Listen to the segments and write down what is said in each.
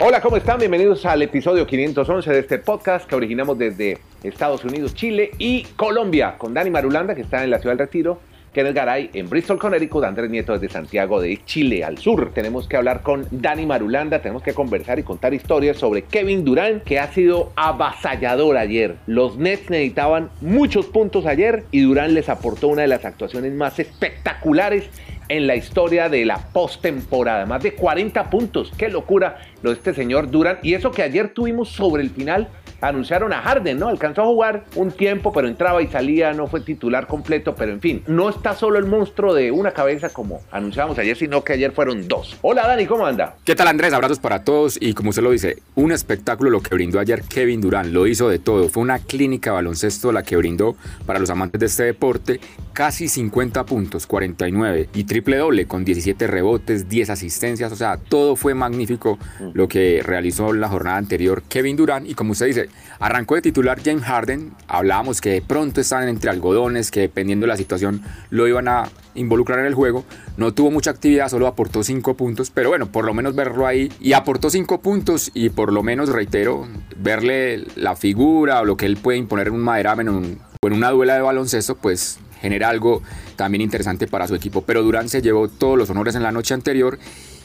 Hola, ¿cómo están? Bienvenidos al episodio 511 de este podcast que originamos desde Estados Unidos, Chile y Colombia con Dani Marulanda, que está en la ciudad del Retiro, Kenneth Garay en Bristol, Connecticut, Andrés Nieto desde Santiago de Chile al sur. Tenemos que hablar con Dani Marulanda, tenemos que conversar y contar historias sobre Kevin Durant, que ha sido avasallador ayer. Los Nets necesitaban muchos puntos ayer y Durant les aportó una de las actuaciones más espectaculares en la historia de la postemporada. Más de 40 puntos. Qué locura lo de este señor Durant. Y eso que ayer tuvimos sobre el final anunciaron a Harden, ¿no? Alcanzó a jugar un tiempo, pero entraba y salía, no fue titular completo, pero en fin, no está solo el monstruo de una cabeza como anunciábamos ayer, sino que ayer fueron dos. Hola Dani, ¿cómo anda? ¿Qué tal Andrés? Abrazos para todos y como usted lo dice, un espectáculo lo que brindó ayer Kevin Durant, lo hizo de todo, fue una clínica de baloncesto la que brindó para los amantes de este deporte, casi 50 puntos, 49 y triple doble con 17 rebotes, 10 asistencias, o sea, todo fue magnífico lo que realizó la jornada anterior Kevin Durant y como usted dice, Arrancó de titular James Harden, hablábamos que de pronto estaban entre algodones, que dependiendo de la situación lo iban a involucrar en el juego. No tuvo mucha actividad, solo aportó 5 puntos, pero bueno, por lo menos verlo ahí. Y aportó 5 puntos y por lo menos, reitero, verle la figura o lo que él puede imponer en un maderamen o en una duela de baloncesto, pues genera algo también interesante para su equipo. Pero Durán se llevó todos los honores en la noche anterior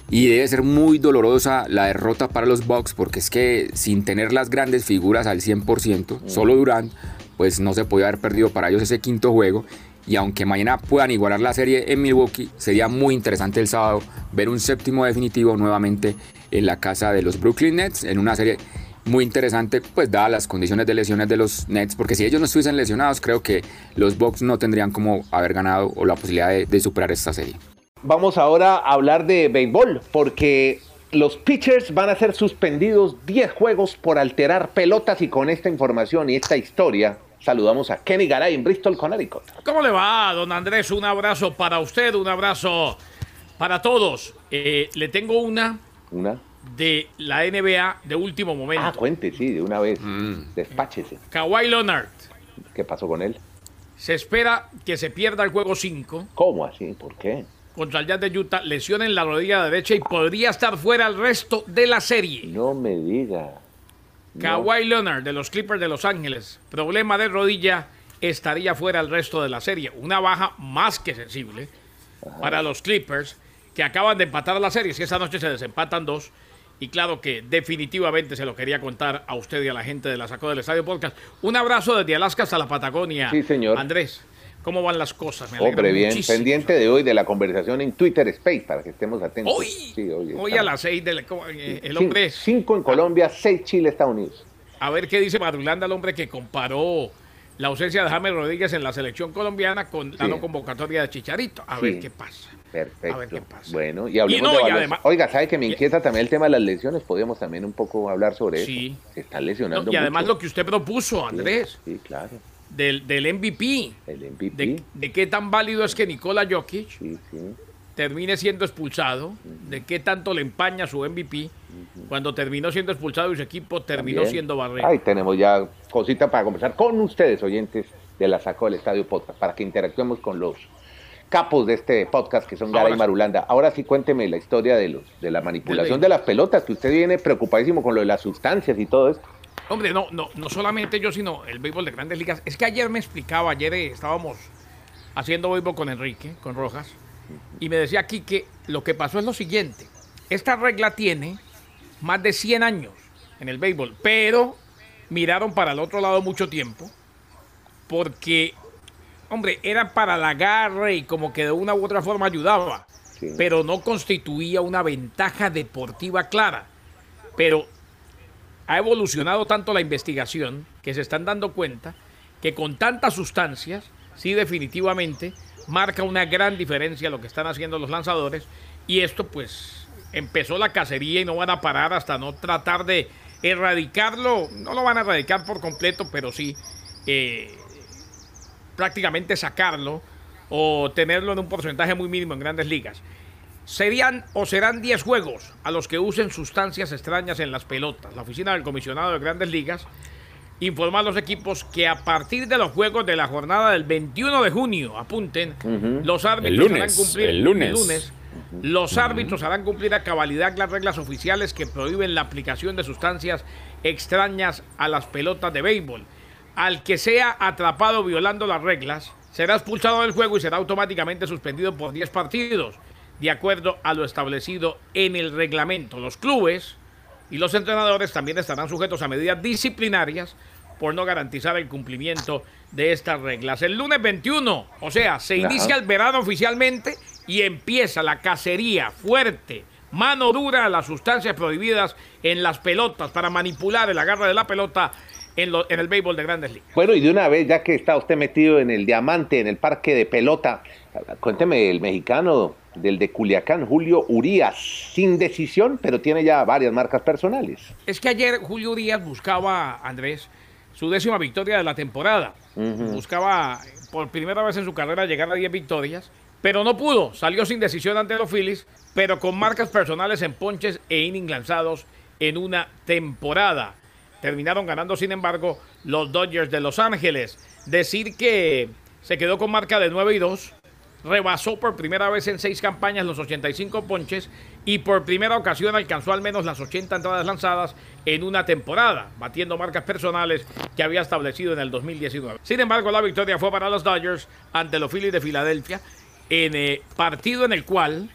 y debe ser muy dolorosa la derrota para los Bucks porque es que sin tener las grandes figuras al 100%, mm. solo Durant, pues no se podía haber perdido para ellos ese quinto juego. Y aunque mañana puedan igualar la serie en Milwaukee, sería muy interesante el sábado ver un séptimo definitivo nuevamente en la casa de los Brooklyn Nets, en una serie muy interesante, pues dadas las condiciones de lesiones de los Nets, porque si ellos no estuviesen lesionados, creo que los Bucks no tendrían como haber ganado o la posibilidad de superar esta serie vamos ahora a hablar de béisbol, porque los pitchers van a ser suspendidos 10 juegos por alterar pelotas y con esta información y esta historia saludamos a Kenny Garay en Bristol, Connecticut. ¿Cómo le va, don Andrés? Un abrazo para usted, un abrazo para todos. Eh, le tengo una. ¿Una? De la NBA de último momento. Ah, cuente, sí, de una vez. Mm. Despáchese. Kawhi Leonard. ¿Qué pasó con él? Se espera que se pierda el juego 5. ¿Cómo así? ¿Por qué? Contra el Jazz de Utah, lesión en la rodilla derecha y podría estar fuera el resto de la serie. No me diga. Kawhi Leonard de los Clippers de Los Ángeles, problema de rodilla, estaría fuera el resto de la serie. Una baja más que sensible para los Clippers que acaban de empatar la serie. Si esa noche se desempatan dos. Y claro que definitivamente se lo quería contar a usted y a la gente de la Sacó del Estadio Podcast. Un abrazo desde Alaska hasta la Patagonia. Sí, señor. Andrés. ¿Cómo van las cosas? Me Hombre, bien, pendiente de hoy de la conversación en Twitter Space para que estemos atentos. Hoy, sí, hoy, a las seis del eh, el hombre. Cinco en Colombia, seis Chile, Estados Unidos. A ver qué dice Madulanda, el hombre que comparó la ausencia de James Rodríguez en la selección colombiana con la no convocatoria de Chicharito. A ver qué pasa. Perfecto. A ver qué pasa. Bueno, y hablemos de Oiga, ¿sabe que me inquieta también el tema de las lesiones? Podríamos también un poco hablar sobre sí. eso. Se están lesionando. y además lo que usted propuso, Andrés. sí claro del, del MVP. El MVP. De, de, qué tan válido es que Nikola Jokic termine siendo expulsado, de qué tanto le empaña su MVP cuando terminó siendo expulsado y su equipo terminó siendo barrero. Ahí tenemos ya cosita para conversar con ustedes, oyentes de la Saco del Estadio Podcast, para que interactuemos con los capos de este podcast que son Gara y Marulanda. Ahora sí cuénteme la historia de los de la manipulación de las pelotas, que usted viene preocupadísimo con lo de las sustancias y todo esto. Hombre, no, no, no solamente yo, sino el béisbol de grandes ligas. Es que ayer me explicaba, ayer eh, estábamos haciendo béisbol con Enrique, con Rojas, y me decía aquí que lo que pasó es lo siguiente. Esta regla tiene más de 100 años en el béisbol, pero miraron para el otro lado mucho tiempo, porque, hombre, era para la agarre y como que de una u otra forma ayudaba, pero no constituía una ventaja deportiva clara. Pero ha evolucionado tanto la investigación que se están dando cuenta que con tantas sustancias, sí definitivamente marca una gran diferencia lo que están haciendo los lanzadores y esto pues empezó la cacería y no van a parar hasta no tratar de erradicarlo, no lo van a erradicar por completo, pero sí eh, prácticamente sacarlo o tenerlo en un porcentaje muy mínimo en grandes ligas. Serían o serán 10 juegos a los que usen sustancias extrañas en las pelotas. La oficina del comisionado de grandes ligas informa a los equipos que a partir de los juegos de la jornada del 21 de junio, apunten, los árbitros el lunes, cumplir el lunes. Los árbitros harán cumplir a cabalidad las reglas oficiales que prohíben la aplicación de sustancias extrañas a las pelotas de béisbol. Al que sea atrapado violando las reglas, será expulsado del juego y será automáticamente suspendido por 10 partidos, de acuerdo a lo establecido en el reglamento. Los clubes y los entrenadores también estarán sujetos a medidas disciplinarias por no garantizar el cumplimiento de estas reglas. El lunes 21, o sea, se inicia el verano oficialmente y empieza la cacería fuerte, mano dura a las sustancias prohibidas en las pelotas para manipular el agarre de la pelota en, en, el béisbol de grandes ligas. Bueno, y de una vez, ya que está usted metido en el diamante, en el parque de pelota, cuénteme, el mexicano del de Culiacán, Julio Urias, sin decisión, pero tiene ya varias marcas personales. Es que ayer Julio Urias buscaba, Andrés, su décima victoria de la temporada. Buscaba por primera vez en su carrera llegar a 10 victorias, pero no pudo. Salió sin decisión ante los Phillies, pero con marcas personales en ponches e innings lanzados en una temporada. Terminaron ganando, sin embargo, los Dodgers de Los Ángeles. Decir que se quedó con marca de 9 y 2 rebasó por primera vez en seis campañas los 85 ponches y por primera ocasión alcanzó al menos las 80 entradas lanzadas en una temporada, batiendo marcas personales que había establecido en el 2019. Sin embargo, la victoria fue para los Dodgers ante los Phillies de Filadelfia en eh, partido en el cual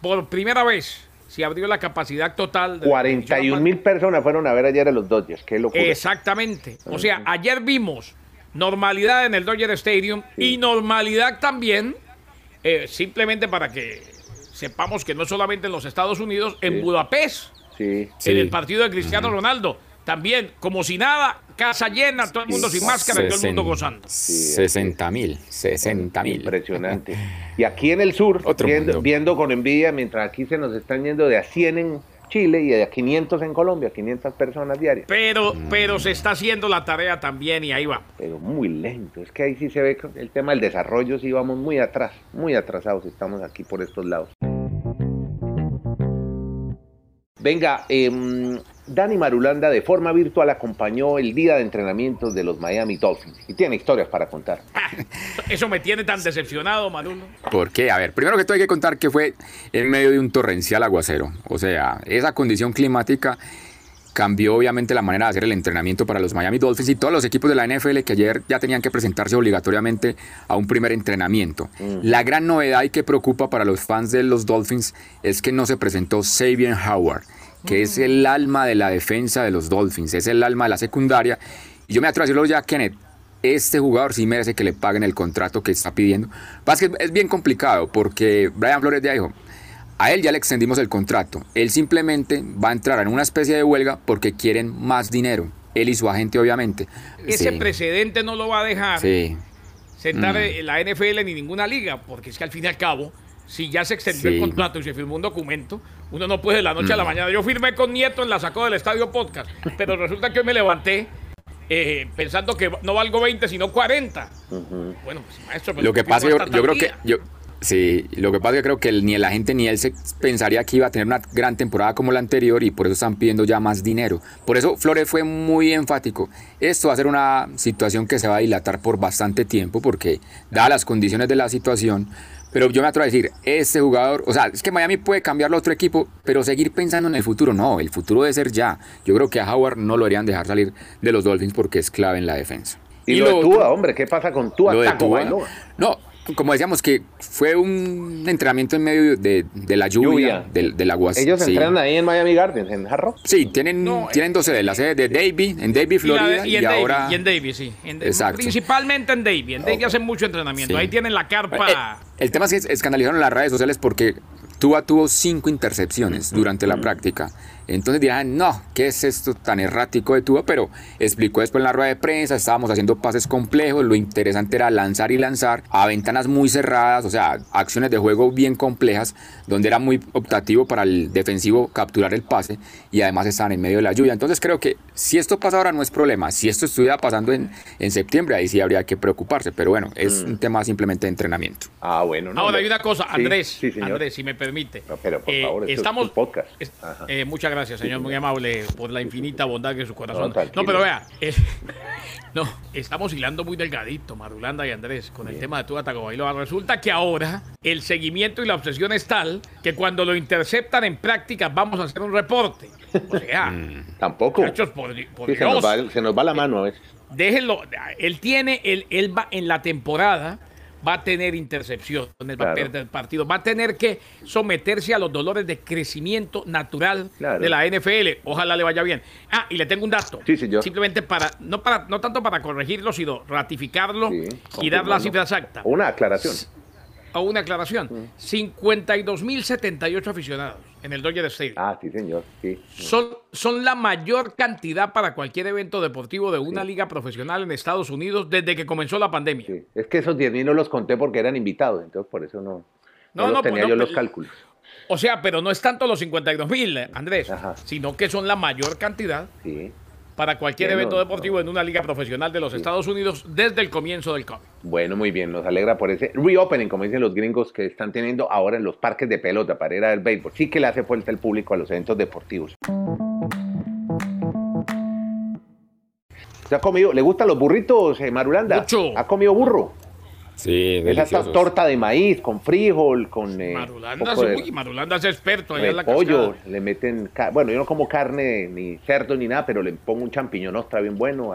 por primera vez se abrió la capacidad total de 41 mil personas fueron a ver ayer a los Dodgers, qué locura. Exactamente. O sea, ayer vimos normalidad en el Dodger Stadium y normalidad también eh, simplemente para que sepamos que no solamente en los Estados Unidos, en Budapest, en el partido de Cristiano Ronaldo, también, como si nada, casa llena, todo el mundo sin máscara, todo el mundo gozando. 60 mil, 60 mil. Impresionante. Y aquí en el sur, viendo, viendo, con envidia, mientras aquí se nos están yendo de a 100 en Chile y de a 500 en Colombia, 500 personas diarias. Pero, pero se está haciendo la tarea también y ahí va. Pero muy lento, es que ahí sí se ve el tema del desarrollo, sí vamos muy atrás, muy atrasados estamos aquí por estos lados. Venga, eh, Dani Marulanda de forma virtual acompañó el día de entrenamiento de los Miami Dolphins y tiene historias para contar. Eso me tiene tan decepcionado, Marulo. ¿Por qué? A ver, primero que todo hay que contar que fue en medio de un torrencial aguacero. O sea, esa condición climática cambió obviamente la manera de hacer el entrenamiento para los Miami Dolphins y todos los equipos de la NFL que ayer ya tenían que presentarse obligatoriamente a un primer entrenamiento. Mm. La gran novedad y que preocupa para los fans de los Dolphins es que no se presentó Xavier Howard que es el alma de la defensa de los Dolphins, es el alma de la secundaria. Y yo me atrevo a decirlo ya, Kenneth, este jugador sí merece que le paguen el contrato que está pidiendo. Pasa que es bien complicado porque Brian Flores ya dijo, a él ya le extendimos el contrato. Él simplemente va a entrar en una especie de huelga porque quieren más dinero. Él y su agente, obviamente. Ese precedente no lo va a dejar sentar mm. la NFL ni ninguna liga, porque es que al fin y al cabo si ya se extendió el contrato y se firmó un documento, uno no puede de la noche a la mm. mañana. Yo firmé con Nieto en la sacó del estadio podcast, pero resulta que hoy me levanté eh, pensando que no valgo 20, sino 40. Bueno, pues maestro, lo que pasa, yo, yo creo que yo, Sí, lo que pasa es que creo que ni la gente ni él se pensaría que iba a tener una gran temporada como la anterior y por eso están pidiendo ya más dinero. Por eso Flores fue muy enfático. Esto va a ser una situación que se va a dilatar por bastante tiempo porque dadas las condiciones de la situación, pero yo me atrevo a decir, este jugador, o sea, es que Miami puede cambiarlo a otro equipo, pero seguir pensando en el futuro, no, el futuro debe ser ya. Yo creo que a Howard no lo harían dejar salir de los Dolphins porque es clave en la defensa. Y, lo, de Tua, hombre, ¿qué pasa con Tua? Lo de Tua, no, como decíamos, que fue un entrenamiento en medio de, la lluvia, Del, del, agua. Ellos entrenan ahí en Miami Gardens, en Jarro. Sí, tienen, tienen 12 de la sede de Davie, en Davie, Florida. Y, y, ahora... y en Davie, sí. Exacto. Principalmente en Davie. En Davie hacen mucho entrenamiento. Ahí tienen la carpa. El, el tema es que escandalizaron en las redes sociales porque Tua tuvo cinco intercepciones durante la práctica. Entonces dirán, no, ¿qué es esto tan errático de Tua? Pero explicó después en la rueda de prensa, estábamos haciendo pases complejos, lo interesante era lanzar y lanzar a ventanas muy cerradas, o sea, acciones de juego bien complejas, donde era muy optativo para el defensivo capturar el pase y además estaban en medio de la lluvia. Entonces creo que si esto pasa ahora no es problema, si esto estuviera pasando en, en septiembre, ahí sí habría que preocuparse, pero bueno, es mm. un tema simplemente de entrenamiento. Ah, bueno. ahora hay una cosa, Andrés, Andrés, si me permite. pero por favor, eh, estamos, es podcast. Eh, muchas gracias gracias, señor, muy amable por la infinita bondad que su corazón. No, pero vea, No, estamos hilando muy delgadito, Marulanda y Andrés, con el tema de Tua Tagovailoa. Resulta que ahora el seguimiento y la obsesión es tal que cuando lo interceptan en prácticas vamos a hacer un reporte. O sea, Tampoco. muchachos, por, por Sí, se, nos Dios. va, se nos va la mano a veces. déjenlo. Él tiene, él, él va en la temporada, va a tener intercepciones, va a perder partido, va a tener que someterse a los dolores de crecimiento natural Claro. de la NFL. Ojalá le vaya bien. Ah, y le tengo un dato. Sí, señor. Simplemente para, no para, no tanto para corregirlo, sino ratificarlo Sí, y dar la cifra exacta. Una aclaración. O una aclaración. 52.078 aficionados en el Dodger Stadium. Ah, sí, señor. Sí. Son, son la mayor cantidad para cualquier evento deportivo de una liga profesional en Estados Unidos desde que comenzó la pandemia. sí. Es que esos 10 mil no los conté porque eran invitados, entonces por eso no, no, No, los no, tenía pues, yo los cálculos. O sea, pero no es tanto los 52 mil, Andrés, Ajá. sino que son la mayor cantidad Sí. Para cualquier evento deportivo en una liga profesional de los Estados Unidos desde el comienzo del COVID. Bueno, muy bien, nos alegra por ese reopening, como dicen los gringos, que están teniendo ahora en los parques de pelota para ir al béisbol. Sí que le hace falta el público a los eventos deportivos. ¿Se ha comido? ¿Le gustan los burritos, eh, Marulanda? Mucho. ¿Ha comido burro? Sí, Esa deliciosos. torta de maíz con frijol, con eh, Marulanda, poco de uy, Marulanda es experto allá en la cascada. le meten, bueno, yo no como carne ni cerdo ni nada, pero le pongo un champiñón ostra bien bueno.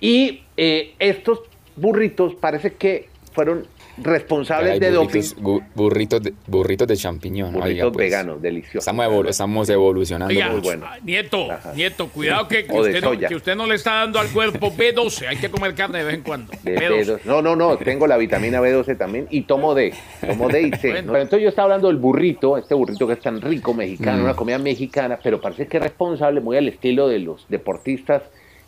Y eh, estos burritos parece que fueron responsables Hay de burritos, doping. burritos, de, burritos de champiñón. Burritos oiga, pues. veganos, deliciosos. Estamos, evolu- estamos evolucionando. Oiga, muy bueno. Nieto, Ajá. Nieto, cuidado que, que usted no, que usted no le está dando al cuerpo B12. Hay que comer carne de vez en cuando. De B12. B12. No, no, no, tengo la vitamina B12 también y tomo D, tomo D y C. Bueno. Pero entonces yo estaba hablando del burrito, este burrito que es tan rico, mexicano, Mm. una comida mexicana, pero parece que es responsable, muy al estilo de los deportistas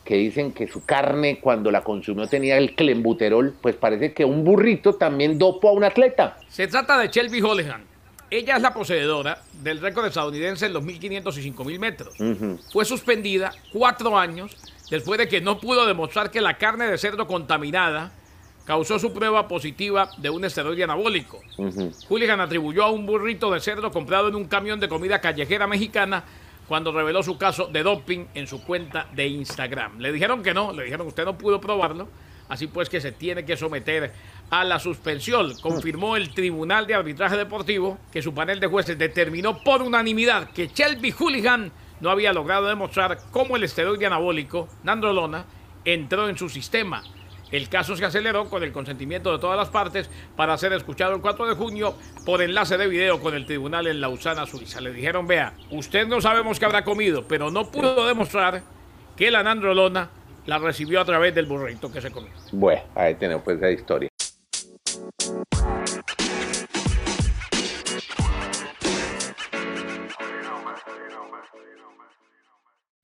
que dicen que su carne cuando la consumió tenía el clembuterol, pues parece que un burrito también dopó a un atleta. Se trata de Shelby Hollihan. Ella es la poseedora del récord estadounidense en los 1500 y 5000 metros. Fue suspendida cuatro años después de que no pudo demostrar que la carne de cerdo contaminada causó su prueba positiva de un esteroide anabólico. Hooligan atribuyó a un burrito de cerdo comprado en un camión de comida callejera mexicana cuando reveló su caso de doping en su cuenta de Instagram. Le dijeron que no, le dijeron que usted no pudo probarlo, así pues que se tiene que someter a la suspensión. Confirmó el Tribunal de Arbitraje Deportivo que su panel de jueces determinó por unanimidad que Shelby Hooligan no había logrado demostrar cómo el esteroide anabólico, nandrolona, entró en su sistema. El caso se aceleró con el consentimiento de todas las partes para ser escuchado el 4 de junio por enlace de video con el tribunal en Lausana, Suiza. Le dijeron, vea, usted no sabemos qué habrá comido, pero no pudo demostrar que la nandrolona la recibió a través del burrito que se comió. Bueno, ahí tenemos pues esa historia.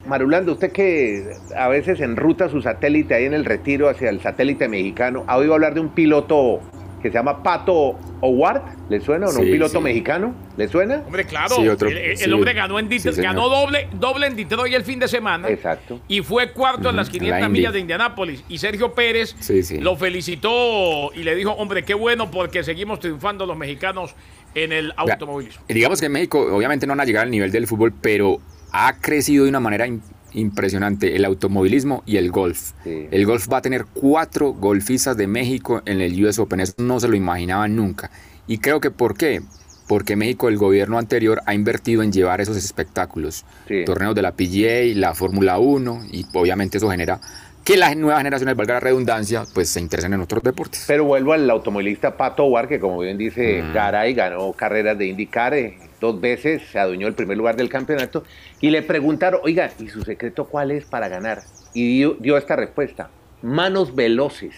Marulando, usted que a veces enruta su satélite ahí en el retiro hacia el satélite mexicano, ¿ha oído hablar de un piloto que se llama Pato Howard? ¿Le suena o no? ¿Un piloto sí. mexicano? ¿Le suena? Hombre, claro, Sí, otro- el, el sí, hombre ganó, en ganó doble, doble en Detroit el fin de semana. Exacto. Y fue cuarto en las Ujú, en 500 la millas de Indianápolis. Y Sergio Pérez Sí, sí. lo felicitó y le dijo, hombre, qué bueno porque seguimos triunfando los mexicanos en el automovilismo. y digamos que en México obviamente no van a llegar al nivel del fútbol, pero ha crecido de una manera im- impresionante el automovilismo y el golf. Sí. El golf va a tener cuatro golfistas de México en el US Open. Eso no se lo imaginaban nunca. Y creo que ¿por qué? Porque México, el gobierno anterior, ha invertido en llevar esos espectáculos. Sí. Torneos de la PGA, la Fórmula 1, y obviamente eso genera que las nuevas generaciones, valga la redundancia, pues se interesen en otros deportes. Pero vuelvo al automovilista Pato Howard, que como bien dice Mm. Garay, ganó carreras de IndyCar eh, dos veces, se adueñó el primer lugar del campeonato, y le preguntaron, oiga, ¿y su secreto cuál es para ganar? Y dio, dio esta respuesta, manos veloces.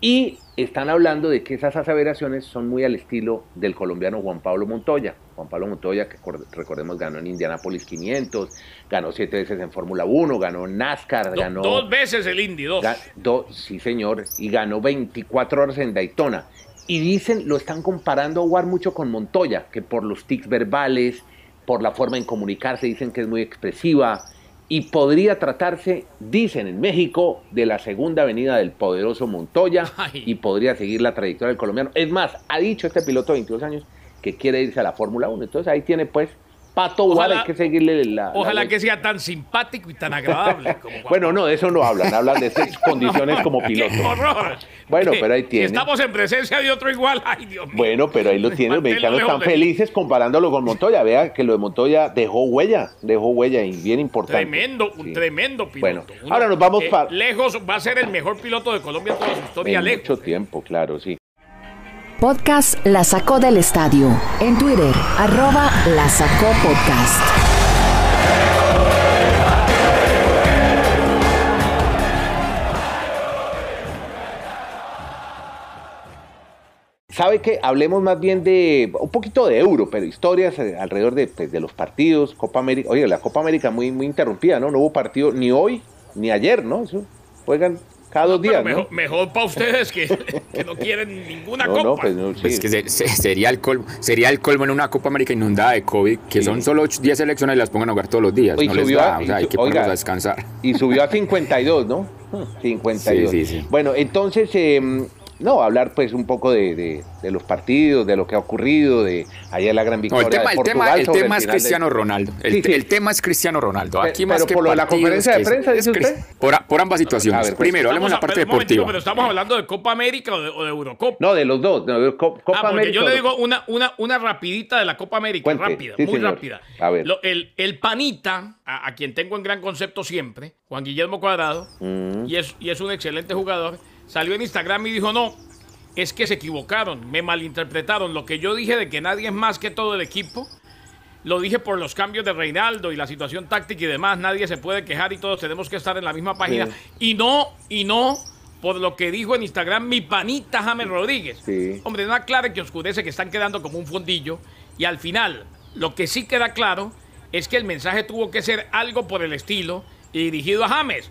Y están hablando de que esas aseveraciones son muy al estilo del colombiano Juan Pablo Montoya. Juan Pablo Montoya, que cor- recordemos ganó en Indianapolis 500, ganó siete veces en Fórmula 1, ganó en NASCAR, Do- ganó... Dos veces el Indy, dos. Ga- do- sí, señor, y ganó 24 horas en Daytona. Y dicen, lo están comparando a War mucho con Montoya, que por los tics verbales, por la forma en comunicarse, dicen que es muy expresiva. Y podría tratarse, dicen en México, de la segunda venida del poderoso Montoya Ay. y podría seguir la trayectoria del colombiano. Es más, ha dicho este piloto de 22 años que quiere irse a la Fórmula 1. Entonces ahí tiene pues Pato hay que seguirle la. Ojalá que sea tan simpático y tan agradable. Como bueno, no, de eso no hablan, hablan de sus condiciones como piloto. ¡Qué horror! Bueno, pero ahí tiene. Estamos en presencia de otro igual. Ay, Dios mío. Bueno, pero ahí lo tiene. Los mexicanos están felices comparándolo con Montoya. Vea que lo de Montoya dejó huella, dejó huella y bien importante. Tremendo, un tremendo piloto. Bueno, ahora nos vamos para. Lejos va a ser el mejor piloto de Colombia en toda su historia. En mucho tiempo, claro, sí. Podcast La Sacó del Estadio. En Twitter, arroba La Sacó Podcast. ¿Sabe que Hablemos más bien de un poquito de euro, pero historias eh, alrededor de, pues, de los partidos, Copa América. Oye, la Copa América muy, muy interrumpida, ¿no? No hubo partido ni hoy ni ayer, ¿no? Eso, juegan cada dos días. Mejor, mejor para ustedes que, no quieren ninguna copa. pues, pues que sería, el colmo, sería el colmo en una Copa América inundada de COVID, que son solo 10 selecciones y las pongan a jugar todos los días. no les da, o sea, hay que ponerlos a descansar. Y subió a 52, ¿no? 52. Sí, sí, sí. Bueno, entonces, eh, no, hablar pues un poco de, los partidos, de lo que ha ocurrido, de ayer la gran victoria el tema, de Portugal. El tema, el tema es Cristiano Ronaldo. El, tema es Cristiano Ronaldo. Aquí pero, más que por la conferencia de prensa, dice usted. Por, ambas situaciones. Pues, Primero, hablemos de la parte deportiva. pero estamos hablando de Copa América o de, Eurocopa. No, de los dos. De Copa ah, porque yo le digo una, una, una rapidita de la Copa América, rápida, muy rápida. A ver. el, el panita, a, quien tengo en gran concepto siempre, Juan Guillermo Cuadrado, mm. y, es, y es un excelente jugador, salió en Instagram y dijo, no, es que se equivocaron, me malinterpretaron. Lo que yo dije de que nadie es más que todo el equipo, lo dije por los cambios de Reinaldo y la situación táctica y demás. Nadie se puede quejar y todos tenemos que estar en la misma página. Y no, y no por lo que dijo en Instagram mi panita James Rodríguez. Hombre, no aclare que oscurece que están quedando como un fondillo. Y al final, lo que sí queda claro es que el mensaje tuvo que ser algo por el estilo y dirigido a James.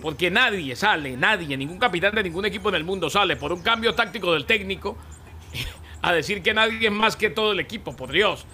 Porque nadie sale, nadie, ningún capitán de ningún equipo en el mundo sale por un cambio táctico del técnico a decir que nadie es más que todo el equipo, por Dios.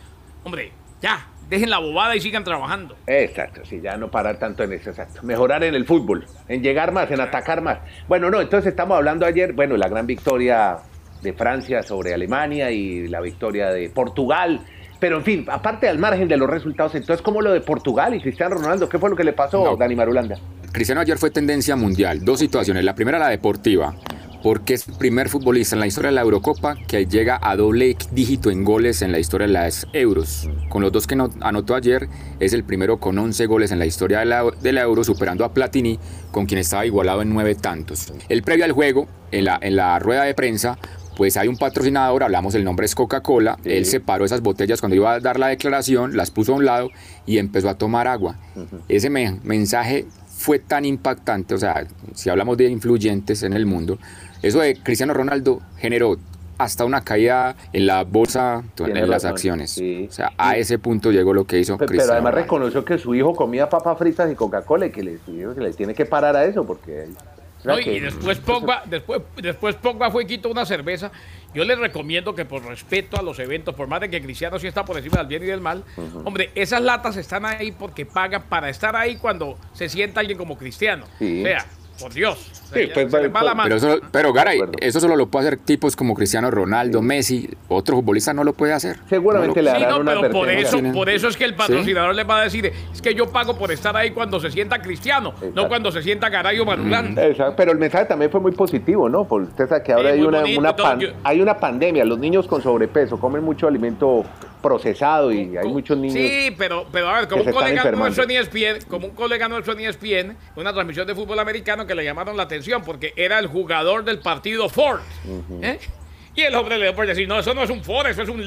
Hombre, ya, dejen la bobada y sigan trabajando. Exacto, sí, ya no parar tanto en eso, exacto. Mejorar en el fútbol, en llegar más, en atacar más. Bueno, no, entonces estamos hablando ayer, bueno, la gran victoria de Francia sobre Alemania y la victoria de Portugal. Pero en fin, aparte al margen de los resultados, entonces, ¿cómo lo de Portugal y Cristiano Ronaldo? ¿Qué fue lo que le pasó, Dani Marulanda? Cristiano ayer fue tendencia mundial. Dos situaciones. La primera, la deportiva, porque es el primer futbolista en la historia de la Eurocopa que llega a doble dígito en goles en la historia de las Euros. Con los dos que anotó ayer, es el primero con 11 goles en la historia de la, Euro, superando a Platini, con quien estaba igualado en nueve tantos. El previo al juego, en la, en la rueda de prensa, pues hay un patrocinador, hablamos, el nombre es Coca-Cola, él separó esas botellas cuando iba a dar la declaración, las puso a un lado y empezó a tomar agua. Ese mensaje fue tan impactante, o sea, si hablamos de influyentes en el mundo, eso de Cristiano Ronaldo generó hasta una caída en la bolsa, en las acciones. O sea, a ese punto llegó lo que hizo pero, Cristiano. Pero además reconoció que su hijo comía papas fritas y Coca-Cola y que le, que le tiene que parar a eso porque y después Pogba, después, después Pogba fue y quitó una cerveza. Yo les recomiendo que por respeto a los eventos, por más de que Cristiano sí está por encima del bien y del mal, hombre, esas latas están ahí porque pagan para estar ahí cuando se sienta alguien como Cristiano. O sea, por Dios. Sí, pues, pues, pero, eso, pero Garay, eso solo lo puede hacer tipos como Cristiano Ronaldo, Messi, otro futbolista no lo puede hacer. Seguramente le harán sí, no, pero por eso, por eso es que el patrocinador le va a decir, es que yo pago por estar ahí cuando se sienta Cristiano, no cuando se sienta Garay o Marulán. Exacto, pero el mensaje también fue muy positivo, ¿no? Porque usted sabe que ahora hay, una, hay una pandemia, los niños con sobrepeso comen mucho alimento procesado y hay muchos niños. Sí, pero, pero a ver, como un colega nuestro en ESPN, como un colega nuestro en ESPN, una transmisión de fútbol americano que le llamaron la atención porque era el jugador del partido Ford. ¿eh? Y el hombre le dio por decir, no, eso no es un Ford, eso es un un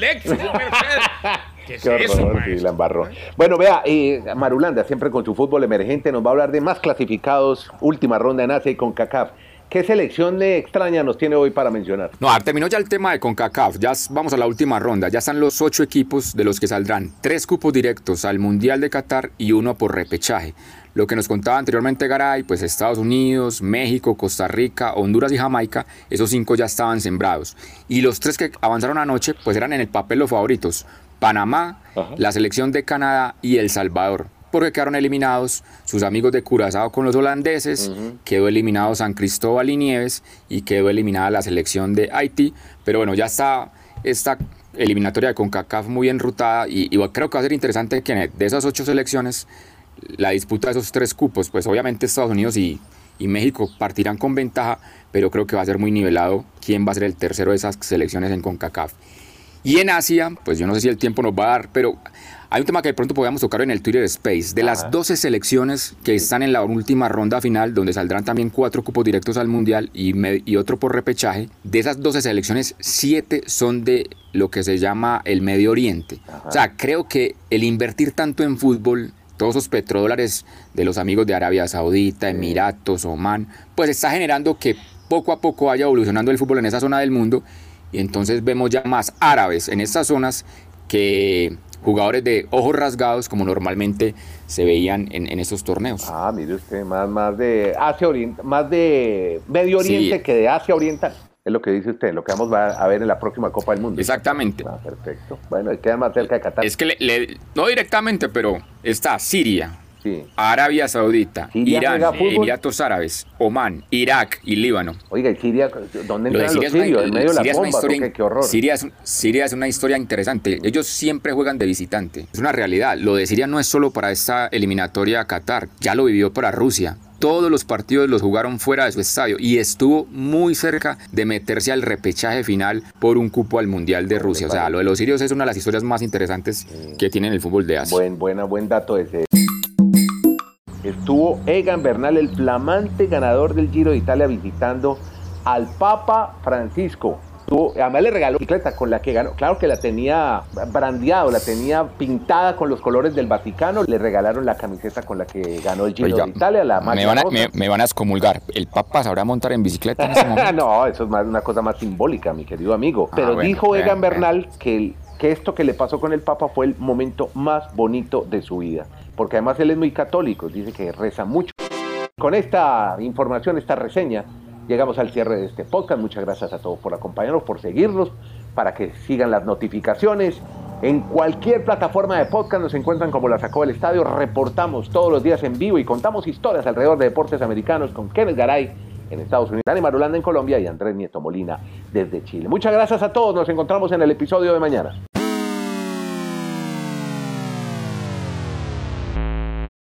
¿Qué es eso, la embarró. Bueno, vea, eh, Marulanda, siempre con su fútbol emergente, nos va a hablar de más clasificados, última ronda en Asia y con CACAF. ¿Qué selección extraña nos tiene hoy para mencionar? No, terminó ya el tema de CONCACAF, ya vamos a la última ronda, ya están los ocho equipos de los que saldrán tres cupos directos al Mundial de Qatar y uno por repechaje. Lo que nos contaba anteriormente Garay, pues Estados Unidos, México, Costa Rica, Honduras y Jamaica, esos cinco ya estaban sembrados. Y los tres que avanzaron anoche, pues eran en el papel los favoritos. Panamá, la selección de Canadá y El Salvador porque quedaron eliminados sus amigos de Curazao con los holandeses, quedó eliminado San Cristóbal y Nieves y quedó eliminada la selección de Haití, pero bueno, ya está, está eliminatoria de CONCACAF muy enrutada y, y creo que va a ser interesante que de esas ocho selecciones la disputa de esos tres cupos, pues obviamente Estados Unidos y, y México partirán con ventaja, pero creo que va a ser muy nivelado quién va a ser el tercero de esas selecciones en CONCACAF. Y en Asia, pues yo no sé si el tiempo nos va a dar, pero hay un tema que de pronto podríamos tocar en el Twitter Space. De las 12 selecciones que están en la última ronda final, donde saldrán también cuatro cupos directos al Mundial y, y otro por repechaje, de esas 12 selecciones, 7 son de lo que se llama el Medio Oriente. O sea, creo que el invertir tanto en fútbol todos esos petrodólares de los amigos de Arabia Saudita, Emiratos, Oman, pues está generando que poco a poco vaya evolucionando el fútbol en esa zona del mundo y entonces vemos ya más árabes en estas zonas que jugadores de ojos rasgados como normalmente se veían en, en estos torneos. Ah, mire usted, más, más de Asia Oriental, más de Medio Oriente que de Asia Oriental. Es lo que dice usted, lo que vamos a ver en la próxima Copa del Mundo. Exactamente. Ah, perfecto. Bueno, queda más cerca de Qatar. Es que le, no directamente, pero está Siria, Arabia Saudita, Irán, Emiratos Árabes, Omán, Irak y Líbano. Oiga, ¿y Siria? ¿Dónde entran los sirios? ¿En medio de la bomba? Historia, qué, horror. Siria es, Siria es una historia interesante. Ellos siempre juegan de visitante. Es una realidad. Lo de Siria no es solo para esta eliminatoria a Qatar. Ya lo vivió para Rusia todos los partidos los jugaron fuera de su estadio y estuvo muy cerca de meterse al repechaje final por un cupo al Mundial de Rusia. O sea, lo de los sirios es una de las historias más interesantes que tiene el fútbol de Asia. Buen, buena, buen dato ese estuvo Egan Bernal, el flamante ganador del Giro de Italia, visitando al Papa Francisco. Tuvo, además le regaló bicicleta con la que ganó. Claro que la tenía brandeado, la tenía pintada con los colores del Vaticano. Le regalaron la camiseta con la que ganó el Giro de Italia, la me van, a, me, van a excomulgar. ¿El Papa sabrá montar en bicicleta en ese momento? no, eso es más una cosa más simbólica, mi querido amigo. Ah, Pero dijo Egan Bernal que, que esto que le pasó con el Papa fue el momento más bonito de su vida porque además él es muy católico, dice que reza mucho. Con esta información, esta reseña, llegamos al cierre de este podcast. Muchas gracias a todos por acompañarnos, por seguirnos, para que sigan las notificaciones. En cualquier plataforma de podcast nos encuentran como la sacó del estadio. Reportamos todos los días en vivo y contamos historias alrededor de deportes americanos con Kenneth Garay en Estados Unidos, Dani Marulanda en Colombia y Andrés Nieto Molina desde Chile. Muchas gracias a todos. Nos encontramos en el episodio de mañana.